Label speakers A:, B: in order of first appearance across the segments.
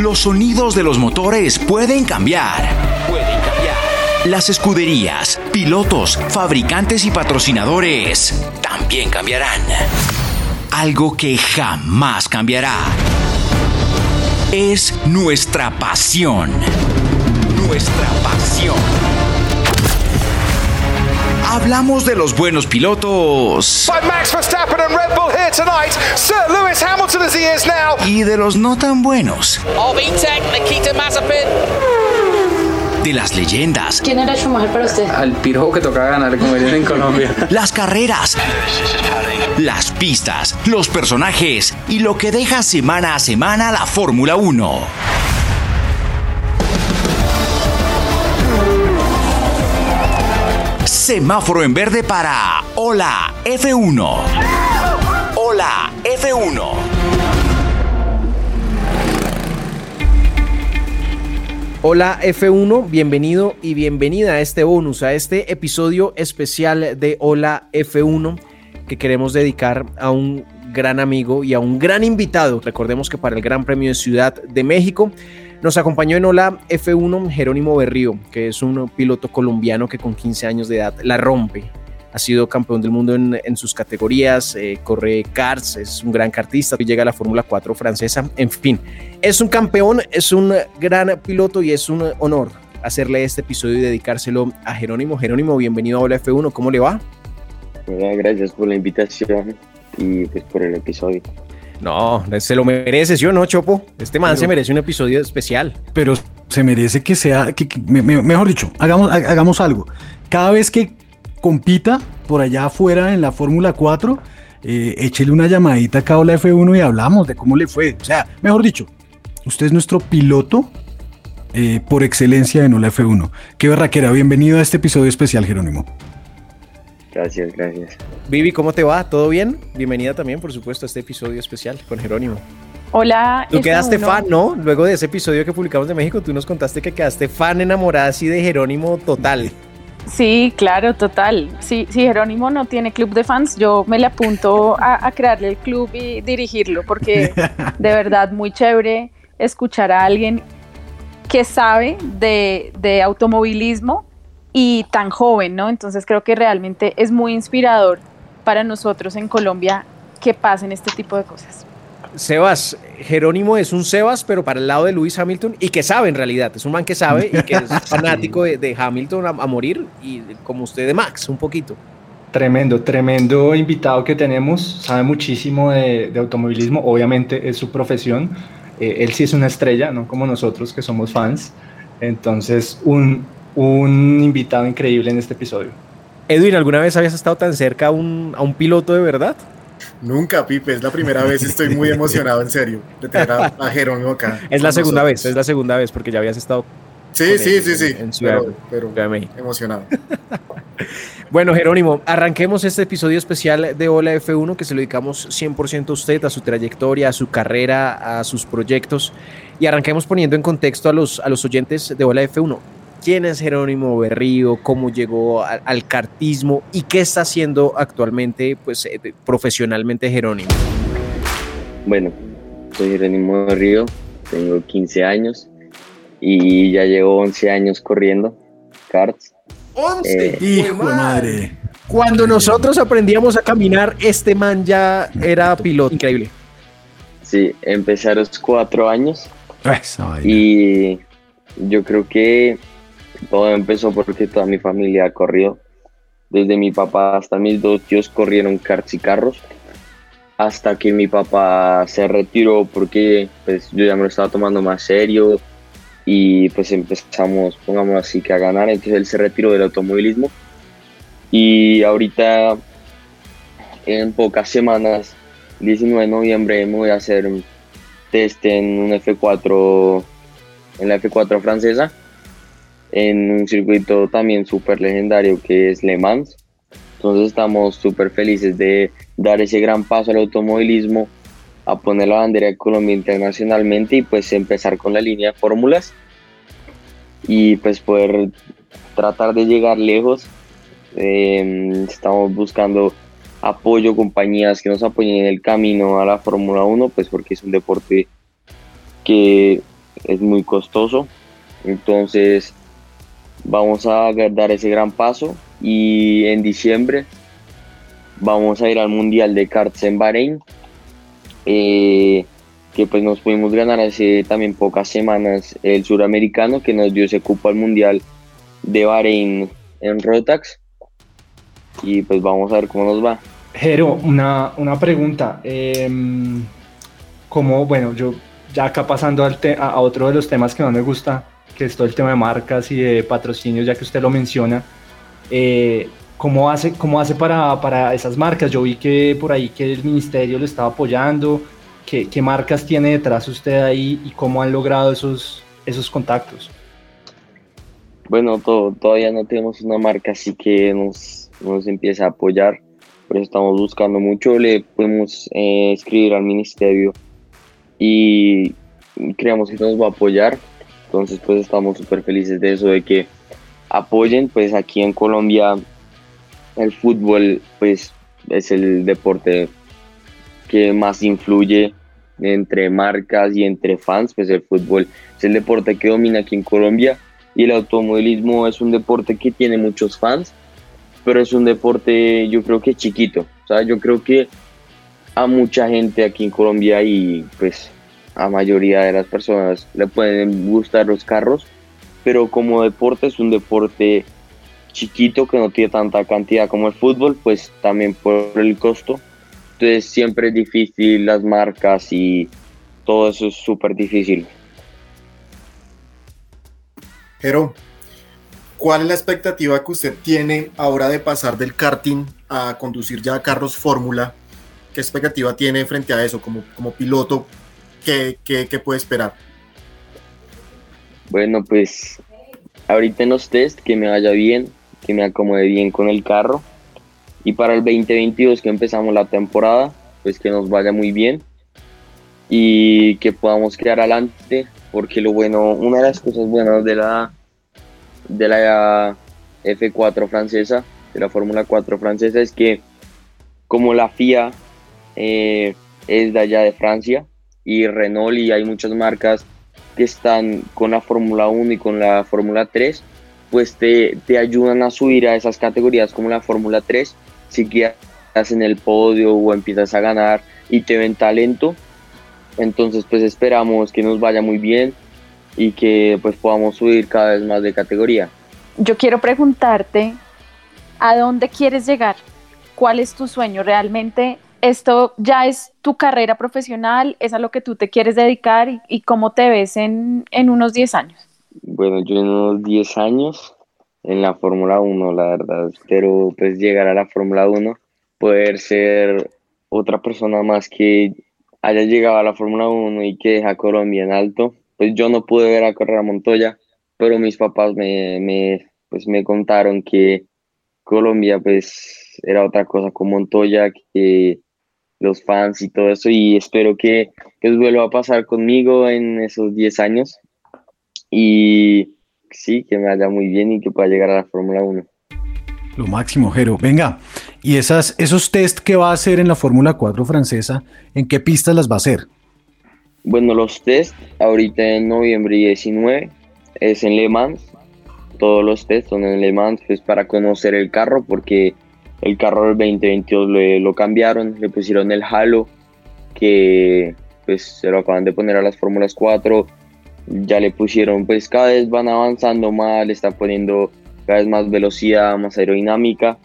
A: Los sonidos de los motores pueden cambiar. Pueden cambiar. Las escuderías, pilotos, fabricantes y patrocinadores también cambiarán. Algo que jamás cambiará es nuestra pasión. Nuestra pasión. Hablamos de los buenos pilotos
B: By Max Verstappen and Red Bull here tonight. Sir Lewis Hamilton as he is now.
A: y de los no tan buenos.
C: Of E-Tech, Nikita Mazepin.
A: De las leyendas,
D: ¿Quién era Schumacher para usted?
E: al pirojo que toca ganar, como dicen en Colombia.
A: las carreras, las pistas, los personajes y lo que deja semana a semana la Fórmula 1. Semáforo en verde para Hola F1. Hola F1.
F: Hola F1, bienvenido y bienvenida a este bonus, a este episodio especial de Hola F1 que queremos dedicar a un gran amigo y a un gran invitado. Recordemos que para el Gran Premio de Ciudad de México nos acompañó en Hola F1 Jerónimo Berrío, que es un piloto colombiano que con 15 años de edad la rompe. Ha sido campeón del mundo en, sus categorías, eh, corre karts, es un gran kartista, llega a la Fórmula 4 francesa, en fin. Es un campeón, es un gran piloto y es un honor hacerle este episodio y dedicárselo a Jerónimo. Jerónimo, bienvenido a Hola F1, ¿cómo le va?
G: Gracias por la invitación y pues por el episodio.
F: No, se lo merece, ¿sí o no, Chopo? Este man se merece un episodio especial.
H: pero se merece que sea, que, que- me- me- mejor dicho, hagamos, ha- hagamos algo. Cada vez que compita por allá afuera en la Fórmula 4, eh, échele una llamadita acá a la F1 y hablamos de cómo le fue. O sea, mejor dicho, usted es nuestro piloto eh, por excelencia en la F1. Qué berraquera, bienvenido a este episodio especial, Jerónimo.
G: Gracias, gracias.
F: Vivi, ¿cómo te va? ¿Todo bien? Bienvenida también, por supuesto, a este episodio especial con Jerónimo.
D: Hola.
F: Tú quedaste
D: F1.
F: fan, ¿no? Luego de ese episodio que publicamos de México, tú nos contaste que quedaste fan enamorada así de Jerónimo total.
D: Sí, claro, total. Sí, si Jerónimo no tiene club de fans, yo me le apunto a, a crearle el club y dirigirlo, porque de verdad muy chévere escuchar a alguien que sabe de, de automovilismo y tan joven, ¿no? Entonces creo que realmente es muy inspirador para nosotros en Colombia que pasen este tipo de cosas.
F: Sebas, Jerónimo es un Sebas, pero para el lado de Lewis Hamilton y que sabe en realidad, es un man que sabe y que es fanático de, de Hamilton a, a morir y como usted de Max, un poquito.
E: Tremendo, tremendo invitado que tenemos. Sabe muchísimo de, de automovilismo. Obviamente es su profesión. Eh, él sí es una estrella, no como nosotros que somos fans. Entonces, un, un invitado increíble en este episodio.
F: Edwin, ¿alguna vez habías estado tan cerca a un, a un piloto de verdad?
I: Nunca, Pipe, es la primera vez, estoy muy emocionado, en serio, de tener a, a Jerónimo acá.
F: Es la segunda
I: nosotros.
F: vez, es la segunda vez porque ya habías estado
I: Sí, sí,
F: él
I: sí,
F: en-
I: sí,
F: en Ciudad-
I: pero, pero
F: Ciudad de México.
I: emocionado.
F: Bueno, Jerónimo, arranquemos este episodio especial de Hola F1 que se lo dedicamos 100% a usted, a su trayectoria, a su carrera, a sus proyectos y arranquemos poniendo en contexto a los, a los oyentes de Hola F1. ¿Quién es Jerónimo Berrío? ¿Cómo llegó a- al cartismo? ¿Y qué está haciendo actualmente pues, eh, profesionalmente Jerónimo?
G: Bueno, soy Jerónimo de Río, tengo 15 años y ya llevo 11 años corriendo karts.
F: 11.
G: Eh,
H: Hijo de madre.
F: Cuando nosotros aprendíamos a caminar, este man ya era piloto. Increíble.
G: Sí, empecé a los cuatro años. Y yo creo que todo empezó porque toda mi familia corrió. Desde mi papá hasta mis dos tíos corrieron karts y carros. Hasta que mi papá se retiró porque pues, yo ya me lo estaba tomando más serio. Y pues empezamos, pongamos así, que a ganar. Entonces él se retiró del automovilismo. Y ahorita, en pocas semanas, 19 de noviembre, voy a hacer test en un F4, en la F4 francesa en un circuito también súper legendario que es Le Mans. Entonces estamos súper felices de dar ese gran paso al automovilismo, a poner la bandera de Colombia internacionalmente y pues empezar con la línea de fórmulas y pues poder tratar de llegar lejos. Em, estamos buscando apoyo, compañías que nos apoyen en el camino a la Fórmula 1, pues porque es un deporte que es muy costoso. Entonces vamos a dar ese gran paso y en diciembre vamos a ir al Mundial de Karts en Bahrein, eh, que pues nos pudimos ganar hace también pocas semanas el suramericano que nos dio ese cupo al Mundial de Bahrein en Rotax y pues vamos a ver cómo nos va.
E: Jero, una, una pregunta. Em, como, bueno, yo ya acá pasando al a otro de los temas que más me gusta, que es todo el tema de marcas y de patrocinios, ya que usted lo menciona. Eh, ¿cómo, hace, ¿Cómo hace para, para esas marcas? Yo vi que por ahí que el ministerio lo estaba apoyando. ¿Qué, marcas tiene detrás usted ahí y cómo han logrado esos, esos contactos?
G: Bueno, todavía no tenemos una marca así que nos, nos empiece a apoyar, pero estamos buscando mucho. Le podemos eh, escribir al ministerio y creemos que nos va a apoyar entonces pues estamos súper felices de eso, de que apoyen, pues aquí en Colombia el fútbol pues es el deporte que más influye entre marcas y entre fans, pues el fútbol es el deporte que domina aquí en Colombia y el automovilismo es un deporte que tiene muchos fans, pero es un deporte yo creo que chiquito, o sea, yo creo que a mucha gente aquí en Colombia y pues a mayoría de las personas le pueden gustar los carros, pero como deporte es un deporte chiquito que no tiene tanta cantidad como el fútbol, pues también por el costo. Entonces siempre es difícil las marcas y todo eso es súper difícil.
I: Pero, ¿cuál es la expectativa que usted tiene ahora de pasar del karting a conducir ya carros Fórmula? ¿Qué expectativa tiene frente a eso como, como piloto? ¿Qué, puede esperar?
G: Bueno, pues ahorita en los test que me vaya bien, que me acomode bien con el carro. Y para el 2022 que empezamos la temporada, pues que nos vaya muy bien y que podamos quedar adelante, porque lo bueno, una de las cosas buenas de la de la F4 francesa, de la Fórmula 4 francesa, es que como la FIA eh, es de allá de Francia, y Renault y hay muchas marcas que están con la Fórmula 1 y con la Fórmula 3, pues te, te, ayudan a subir a esas categorías como la Fórmula 3, si quedas en el podio o empiezas a ganar y te ven talento. Entonces pues esperamos que nos vaya muy bien y que pues podamos subir cada vez más de categoría.
D: Yo quiero preguntarte, ¿a dónde quieres llegar? ¿Cuál es tu sueño? ¿Realmente esto ya es tu carrera profesional, es a lo que tú te quieres dedicar y, cómo te ves en, unos 10 años.
G: Bueno, yo en unos 10 años en la Fórmula 1, la verdad, espero pues llegar a la Fórmula 1, poder ser otra persona más que haya llegado a la Fórmula 1 y que deja Colombia en alto. Pues yo no pude ver a correr a Montoya, pero mis papás me, me, pues me contaron que Colombia pues era otra cosa con Montoya, que los fans y todo eso y espero que, que vuelva a pasar conmigo en esos 10 años y sí, que me vaya muy bien y que pueda llegar a la Fórmula 1.
H: Lo máximo, Jero. Venga, y esas, esos test que va a hacer en la Fórmula 4 francesa, ¿en qué pistas las va a hacer?
G: Bueno, los test ahorita en noviembre 19 es en Le Mans. Todos los test son en Le Mans, pues para conocer el carro, porque el carro del 2022 lo, cambiaron, le pusieron el halo, que pues se lo acaban de poner a las Fórmulas 4, ya le pusieron, pues cada vez van avanzando más, le están poniendo cada vez más velocidad, más aerodinámica.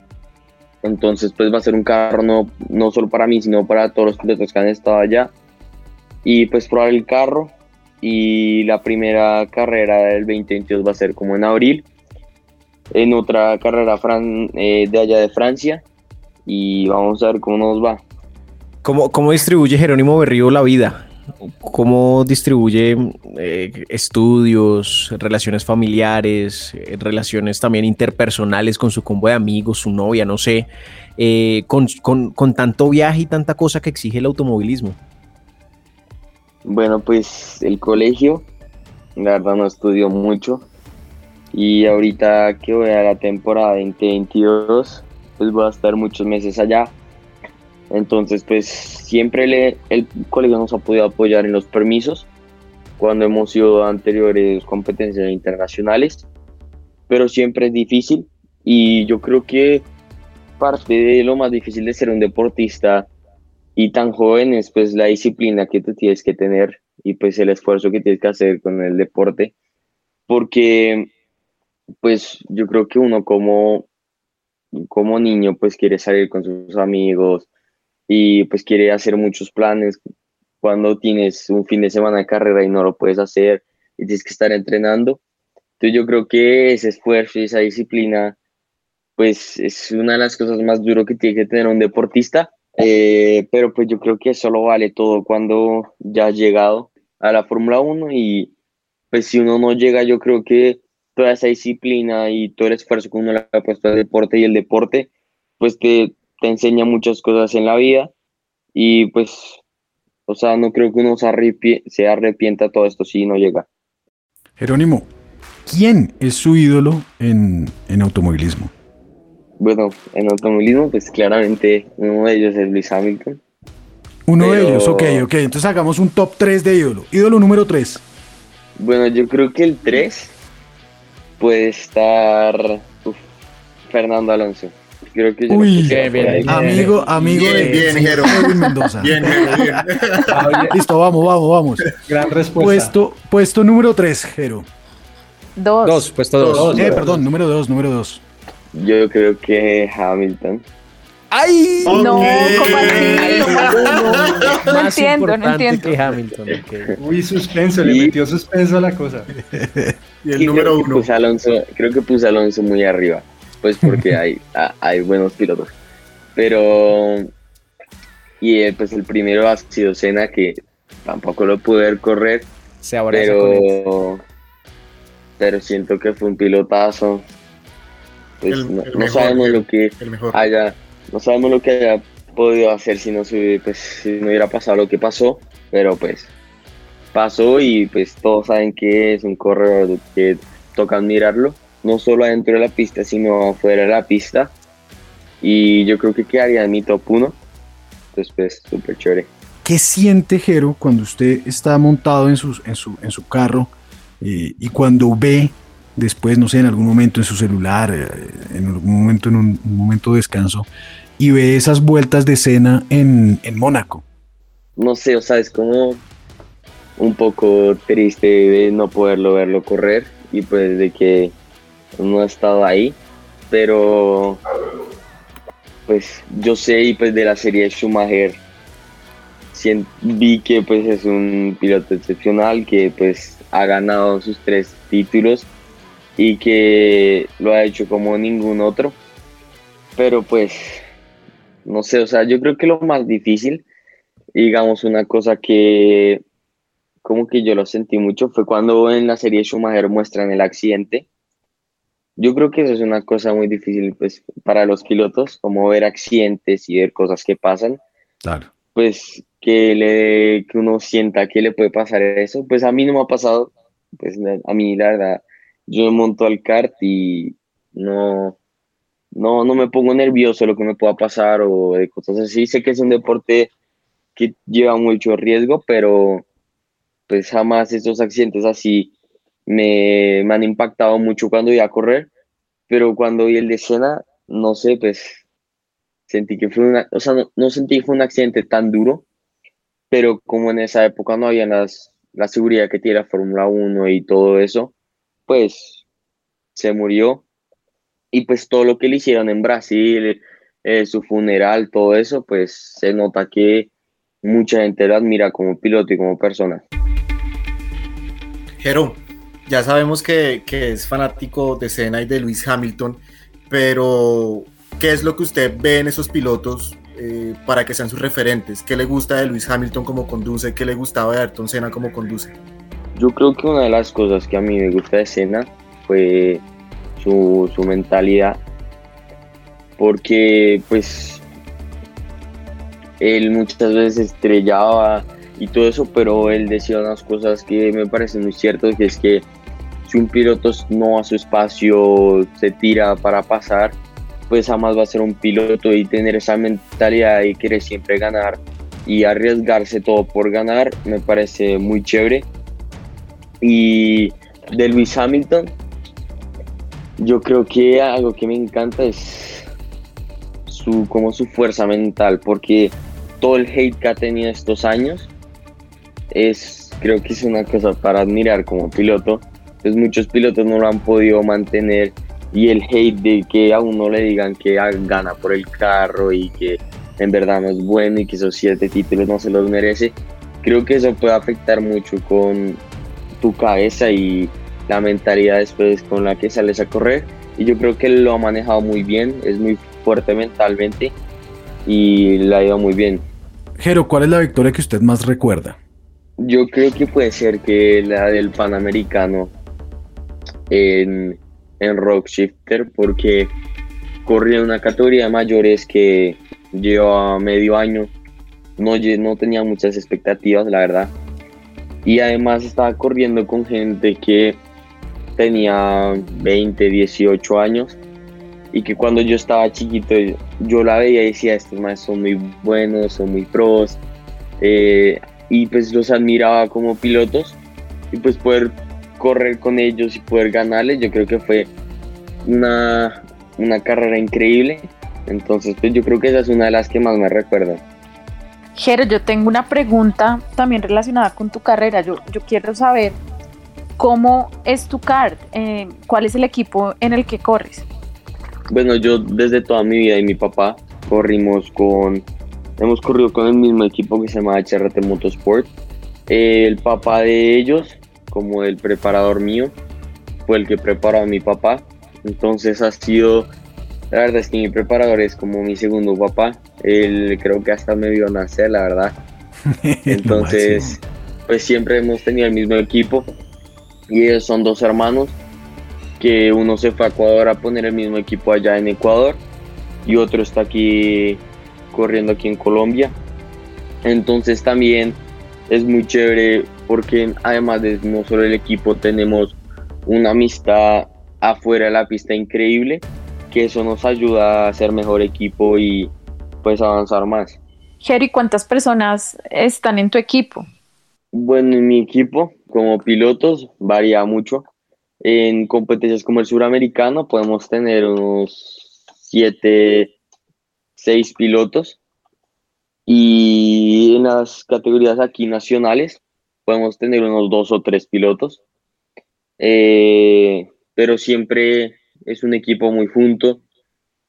G: Entonces, pues va a ser un carro no, no solo para mí, sino para todos los pilotos que han estado allá. Y pues probar el carro. Y la primera carrera del 2022 va a ser como en abril. En otra carrera fran eh, de allá de Francia. Y vamos a ver cómo nos va.
F: ¿Cómo, cómo distribuye Jerónimo Berrío la vida? ¿Cómo distribuye eh, estudios, relaciones familiares, eh, relaciones también interpersonales con su combo de amigos, su novia, no sé, eh, con, con, con, tanto viaje y tanta cosa que exige el automovilismo?
G: Bueno, pues el colegio, la verdad no estudio mucho y ahorita que voy a la temporada 2022, pues voy a estar muchos meses allá. Entonces, pues siempre le, el colegio nos ha podido apoyar en los permisos cuando hemos sido anteriores competencias internacionales, pero siempre es difícil. Y yo creo que parte de lo más difícil de ser un deportista y tan joven es pues la disciplina que tú tienes que tener y pues el esfuerzo que tienes que hacer con el deporte, porque pues yo creo que uno como, como niño pues quiere salir con sus amigos, y pues quiere hacer muchos planes cuando tienes un fin de semana de carrera y no lo puedes hacer y tienes que estar entrenando. Entonces yo creo que ese esfuerzo y esa disciplina pues es una de las cosas más duras que tiene que tener un deportista, eh, pero pues yo creo que eso lo vale todo cuando ya has llegado a la Fórmula 1 y pues si uno no llega yo creo que toda esa disciplina y todo el esfuerzo que uno le ha puesto al deporte y el deporte pues te, te enseña muchas cosas en la vida y pues, o sea, no creo que uno se, arrepienta, se arrepienta todo esto si no llega.
H: Jerónimo, ¿quién es su ídolo en, en automovilismo?
G: Bueno, en automovilismo, pues claramente uno de ellos es Luis Hamilton.
H: Uno de ellos, ok, ok. Entonces hagamos un top 3 de ídolo. Ídolo número 3.
G: Bueno, yo creo que el 3 puede estar Fernando Alonso. Creo que
H: Uy, bien, bien, amigo, amigo
I: bien, de bien, Jero.
H: Mendoza.
I: Bien, Jero, bien.
H: Listo, vamos, vamos, vamos.
E: Gran respuesta.
H: Puesto, puesto número 3, Jero.
D: Dos.
F: Dos, puesto dos.
H: dos eh, perdón, número 2, número 2.
G: Yo creo que Hamilton.
H: ¡Ay!
D: No, ¿cómo así? No, entiendo, no entiendo.
F: Que Hamilton, okay.
E: Uy, suspenso, le metió suspenso a la cosa.
I: Y el número
G: creo
I: uno.
G: Que Alonso, creo que puse Alonso muy arriba pues porque hay, hay buenos pilotos. Pero, y eh, pues el primero ha sido Senna, que tampoco lo pude ver correr,
F: Se
G: pero, pero siento que fue un pilotazo. Pues
I: El-
G: no,
I: el
G: no
I: mejor,
G: sabemos
I: el-
G: lo que
I: el
G: haya, no sabemos lo que haya podido hacer si no se, pues, si no hubiera pasado lo que pasó, pero pues pasó y pues todos saben que es un corredor que toca admirarlo, no solo adentro de la pista, sino afuera de la pista. Y yo creo que quedaría en mi top 1. Entonces, pues, súper chévere.
H: ¿Qué siente Jero cuando usted está montado en su, en su, en su carro eh, y cuando ve después, no sé, en algún momento en su celular, eh, en algún momento, en un, un momento de descanso, y ve esas vueltas de escena en, en Mónaco?
G: No sé, o sea, es como un poco triste de no poderlo verlo correr y pues de que no ha estado ahí, pero pues yo sé y pues de la serie Schumacher vi que pues es un piloto excepcional que pues ha ganado sus tres títulos y que lo ha hecho como ningún otro, pero pues no sé, o sea, yo creo que lo más difícil, digamos una cosa que como que yo lo sentí mucho fue cuando en la serie Schumacher muestran el accidente. Yo creo que eso es una cosa muy difícil pues, para los pilotos, como ver accidentes y ver cosas que pasan.
H: Claro.
G: Pues que, le, que uno sienta que le puede pasar eso. Pues a mí no me ha pasado. Pues a mí, la verdad, yo me monto al kart y no, no, no me pongo nervioso de lo que me pueda pasar o de cosas así. Sé que es un deporte que lleva mucho riesgo, pero pues jamás estos accidentes así me, me han impactado mucho cuando iba a correr, pero cuando vi el de escena, no sé, pues sentí que fue una, o sea, no, no sentí que fue un accidente tan duro, pero como en esa época no había las, la seguridad que tiene la Fórmula 1 y todo eso, pues se murió. Y pues todo lo que le hicieron en Brasil, eh, su funeral, todo eso, pues se nota que mucha gente lo admira como piloto y como persona.
I: Jero, ya sabemos que, que es fanático de Senna y de Luis Hamilton, pero ¿qué es lo que usted ve en esos pilotos eh, para que sean sus referentes? ¿Qué le gusta de Luis Hamilton como conduce? ¿Qué le gustaba de Ayrton Senna como conduce?
G: Yo creo que una de las cosas que a mí me gusta de Senna fue su, su mentalidad, porque pues él muchas veces estrellaba y todo eso, pero él decía unas cosas que me parecen muy ciertas, que es que si un piloto no a su espacio se tira para pasar, pues jamás va a ser un piloto y tener esa mentalidad y querer siempre ganar y arriesgarse todo por ganar me parece muy chévere. Y de Luis Hamilton, yo creo que algo que me encanta es su, como su fuerza mental, porque todo el hate que ha tenido estos años es, creo que es una cosa para admirar como piloto. Pues muchos pilotos no lo han podido mantener y el hate de que a uno le digan que gana por el carro y que en verdad no es bueno y que esos siete títulos no se los merece, creo que eso puede afectar mucho con tu cabeza y la mentalidad después con la que sales a correr. Y yo creo que lo ha manejado muy bien, es muy fuerte mentalmente y le ha ido muy bien.
H: Jero, ¿cuál es la victoria que usted más recuerda?
G: Yo creo que puede ser que la del Panamericano en, en Rock Shifter, porque corría una categoría de mayores que lleva medio año, no, no tenía muchas expectativas, la verdad. Y además estaba corriendo con gente que tenía 20, 18 años y que cuando yo estaba chiquito yo la veía y decía, estos más son muy buenos, son muy pros, eh, y pues los admiraba como pilotos y pues poder correr con ellos y poder ganarles, yo creo que fue una, una carrera increíble, entonces pues yo creo que esa es una de las que más me recuerdo.
D: Jero, yo tengo una pregunta también relacionada con tu carrera, yo, yo quiero saber cómo es tu kart, eh, cuál es el equipo en el que corres.
G: Bueno, yo desde toda mi vida y mi papá corrimos con, hemos corrido con el mismo equipo que se llama HRT Motorsport. El papá de ellos, como el preparador mío, fue el que preparó a mi papá. Entonces ha sido, la verdad es que mi preparador es como mi segundo papá. Él creo que hasta me vio nacer, la verdad. Entonces, pues siempre hemos tenido el mismo equipo. Y ellos son dos hermanos que uno se fue a Ecuador a poner el mismo equipo allá en Ecuador y otro está aquí corriendo aquí en Colombia. Entonces también es muy chévere porque además de no solo el equipo tenemos una amistad afuera de la pista increíble que eso nos ayuda a ser mejor equipo y pues avanzar más.
D: Jerry, ¿cuántas personas están en tu equipo?
G: Bueno, en mi equipo como pilotos varía mucho. En competencias como el suramericano podemos tener unos 7, 6 pilotos. Y en las categorías aquí nacionales podemos tener unos 2 o 3 pilotos. Eh, pero siempre es un equipo muy junto,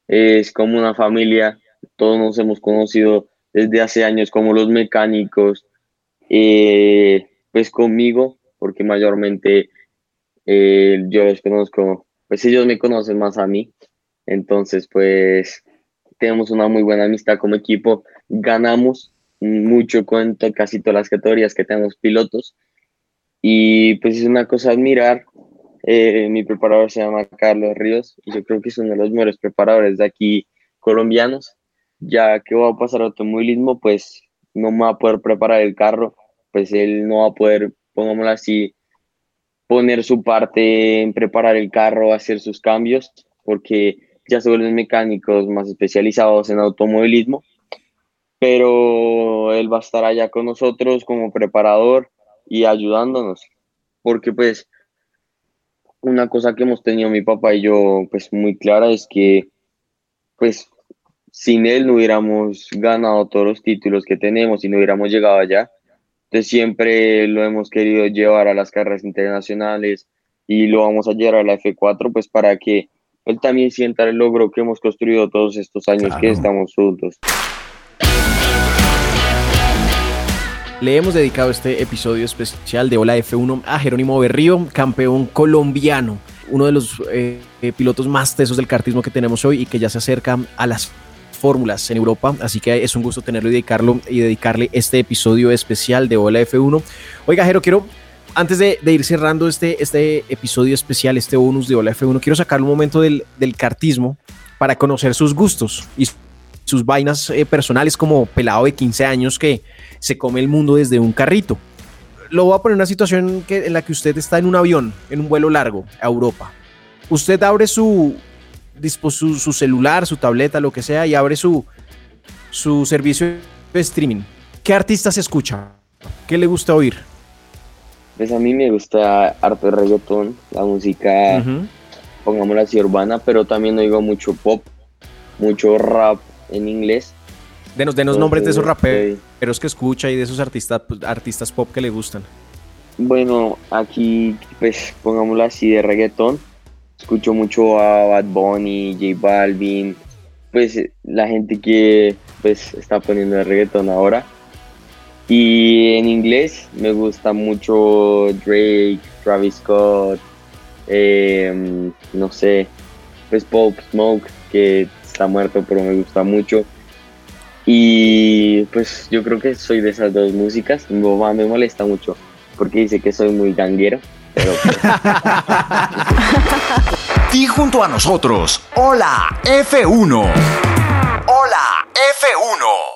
G: es como una familia, todos nos hemos conocido desde hace años como los mecánicos, eh, pues conmigo, porque mayormente eh, yo los conozco, pues ellos me conocen más a mí, entonces pues tenemos una muy buena amistad como equipo, ganamos mucho con casi todas las categorías que tenemos pilotos y pues es una cosa admirar. Eh, mi preparador se llama Carlos Ríos y yo creo que es uno de los mejores preparadores de aquí colombianos. Ya que va a pasar automovilismo, pues no me va a poder preparar el carro, pues él no va a poder, pongámoslo así, poner su parte en preparar el carro, hacer sus cambios, porque ya se vuelven mecánicos más especializados en automovilismo, pero él va a estar allá con nosotros como preparador y ayudándonos, porque pues una cosa que hemos tenido mi papá y yo pues muy clara es que pues sin él no hubiéramos ganado todos los títulos que tenemos y no hubiéramos llegado allá. Entonces siempre lo hemos querido llevar a las carreras internacionales y lo vamos a llevar a la F4 pues para que él también sienta el logro que hemos construido todos estos años que estamos juntos.
F: Le hemos dedicado este episodio especial de Hola F1 a Jerónimo Berrío, campeón colombiano, uno de los eh, pilotos más tesos del kartismo que tenemos hoy y que ya se acerca a las fórmulas en Europa, así que es un gusto tenerlo y dedicarlo y dedicarle este episodio especial de Hola F1. Oiga, Jero, quiero antes de, ir cerrando este, este episodio especial, este bonus de Hola F1, quiero sacar un momento del, cartismo para conocer sus gustos y sus vainas eh, personales como pelado de 15 años que se come el mundo desde un carrito. Lo voy a poner en una situación que, en la que usted está en un avión, en un vuelo largo a Europa. Usted abre su, celular, su tableta, lo que sea, y abre su, su servicio de streaming. ¿Qué artistas escucha? ¿Qué le gusta oír?
G: Pues a mí me gusta harto el reggaetón, la música, pongámosla así, urbana, pero también oigo mucho pop, mucho rap, en inglés.
F: Denos, denos nombres de esos raperos que escucha y de esos artistas, artistas pop que le gustan.
G: Bueno, aquí, pues, pongámoslo así, de reggaetón. Escucho mucho a Bad Bunny, J Balvin, pues la gente que pues está poniendo el reggaetón ahora. Y en inglés me gusta mucho Drake, Travis Scott, em, no sé, pues Pop Smoke, que está muerto, pero me gusta mucho. Y pues yo creo que soy de esas dos músicas. Mi mamá me molesta mucho porque dice que soy muy ganguero. Pero pues.
A: y junto a nosotros, hola F1. Hola F1.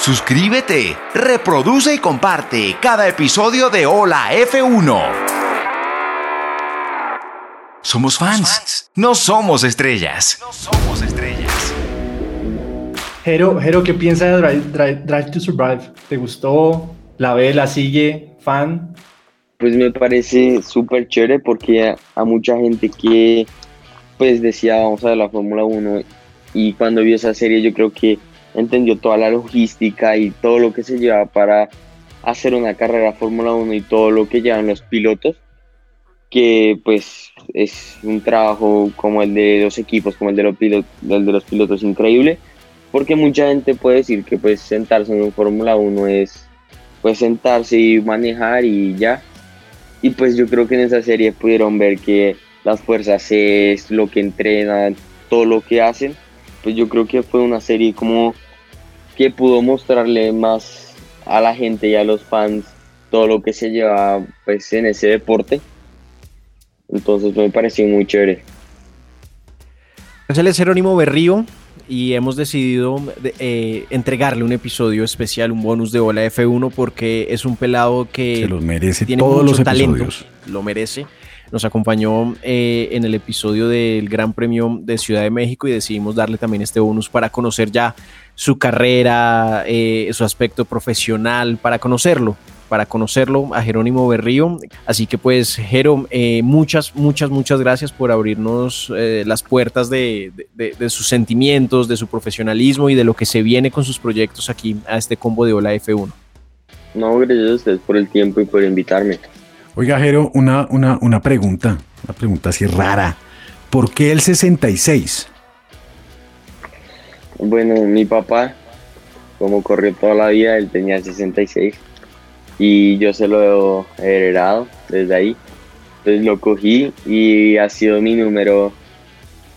A: Suscríbete, reproduce y comparte cada episodio de Hola F1. Somos fans, no somos estrellas. No somos estrellas.
E: Jero, Jero, ¿qué piensa de Drive, to Survive? ¿Te gustó? ¿La ve, la sigue? ¿Fan?
G: Pues me parece súper chévere porque a, mucha gente que pues decía vamos a ver la Fórmula 1 y cuando vio esa serie yo creo que entendió toda la logística y todo lo que se lleva para hacer una carrera Fórmula 1 y todo lo que llevan los pilotos que pues es un trabajo como el de los equipos, como el de los pilotos, el de los pilotos increíble porque mucha gente puede decir que pues sentarse en un Fórmula 1 es pues sentarse y manejar y ya. Y pues yo creo que en esa serie pudieron ver que las fuerzas es lo que entrenan, todo lo que hacen. Pues yo creo que fue una serie como que pudo mostrarle más a la gente y a los fans todo lo que se lleva pues en ese deporte. Entonces me pareció muy chévere.
F: Gracias, el Jerónimo Berrío y hemos decidido eh, entregarle un episodio especial, un bonus de Ola F1 porque es un pelado que
H: Se merece tiene todos mucho los talento,
F: lo merece. Nos acompañó eh, en el episodio del Gran Premio de Ciudad de México y decidimos darle también este bonus para conocer ya su carrera, eh, su aspecto profesional, para conocerlo, para conocerlo a Jerónimo Berrío. Así que pues, Jero, eh, muchas, muchas, muchas gracias por abrirnos eh, las puertas de, sus sentimientos, de su profesionalismo y de lo que se viene con sus proyectos aquí a este combo de Hola F1.
G: No, gracias a ustedes por el tiempo y por invitarme.
H: Oiga, Jero, una, una, una pregunta, una pregunta así rara. ¿Por qué el 66?
G: Bueno, mi papá, como corrió toda la vida, él tenía el 66 y yo se lo he heredado desde ahí. Entonces lo cogí y ha sido mi número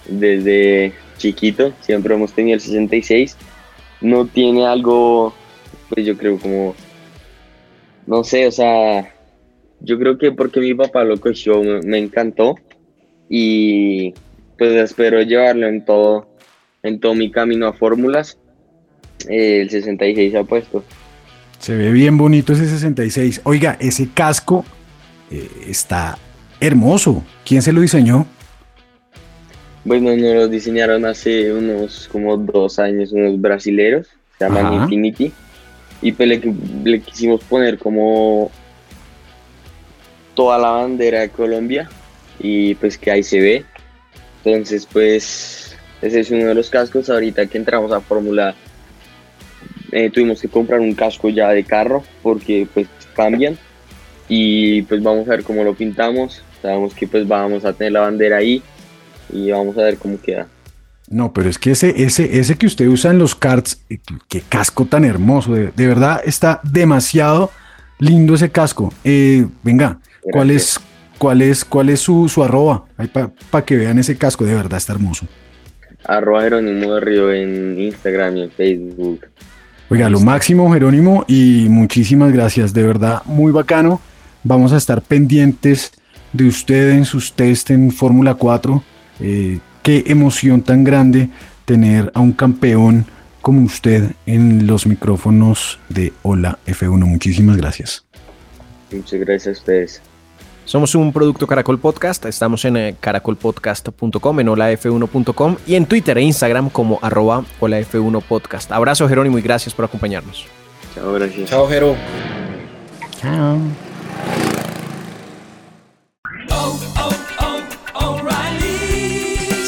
G: desde chiquito. Siempre hemos tenido el 66. No tiene algo, pues yo creo como, no sé, o sea, yo creo que porque mi papá lo cogió me, encantó y pues espero llevarlo en todo, en todo mi camino a fórmulas. el 66 ha puesto.
H: Se ve bien bonito ese 66. Oiga, ese casco eh, está hermoso. ¿Quién se lo diseñó?
G: Bueno, nos lo diseñaron hace unos como dos años unos brasileros, se llaman Infinity, y pues le, quisimos poner como toda la bandera de Colombia y pues que ahí se ve. Entonces pues ese es uno de los cascos. Ahorita que entramos a Fórmula eh, tuvimos que comprar un casco ya de carro porque pues cambian y pues vamos a ver cómo lo pintamos. Sabemos que pues vamos a tener la bandera ahí y vamos a ver cómo queda.
H: No, pero es que ese, ese, ese que usted usa en los karts, eh, qué casco tan hermoso, de, verdad está demasiado lindo ese casco. Eh, venga, ¿cuál es, cuál es, cuál es su, su arroba? Para que vean ese casco, de verdad está hermoso.
G: Arroba Jerónimo de Río en Instagram y en Facebook.
H: Oiga, lo máximo Jerónimo y muchísimas gracias, de verdad, muy bacano. Vamos a estar pendientes de usted en sus test en Fórmula 4 eh, qué emoción tan grande tener a un campeón como usted en los micrófonos de Hola F1. Muchísimas gracias.
G: Muchas gracias a ustedes.
F: Somos un producto Caracol Podcast, estamos en eh, caracolpodcast.com, en holaf1.com y en Twitter e Instagram como arroba holaf1 podcast. Abrazo Jerónimo y gracias por acompañarnos.
G: Chao, gracias.
I: Chao, Jero.
F: Chao.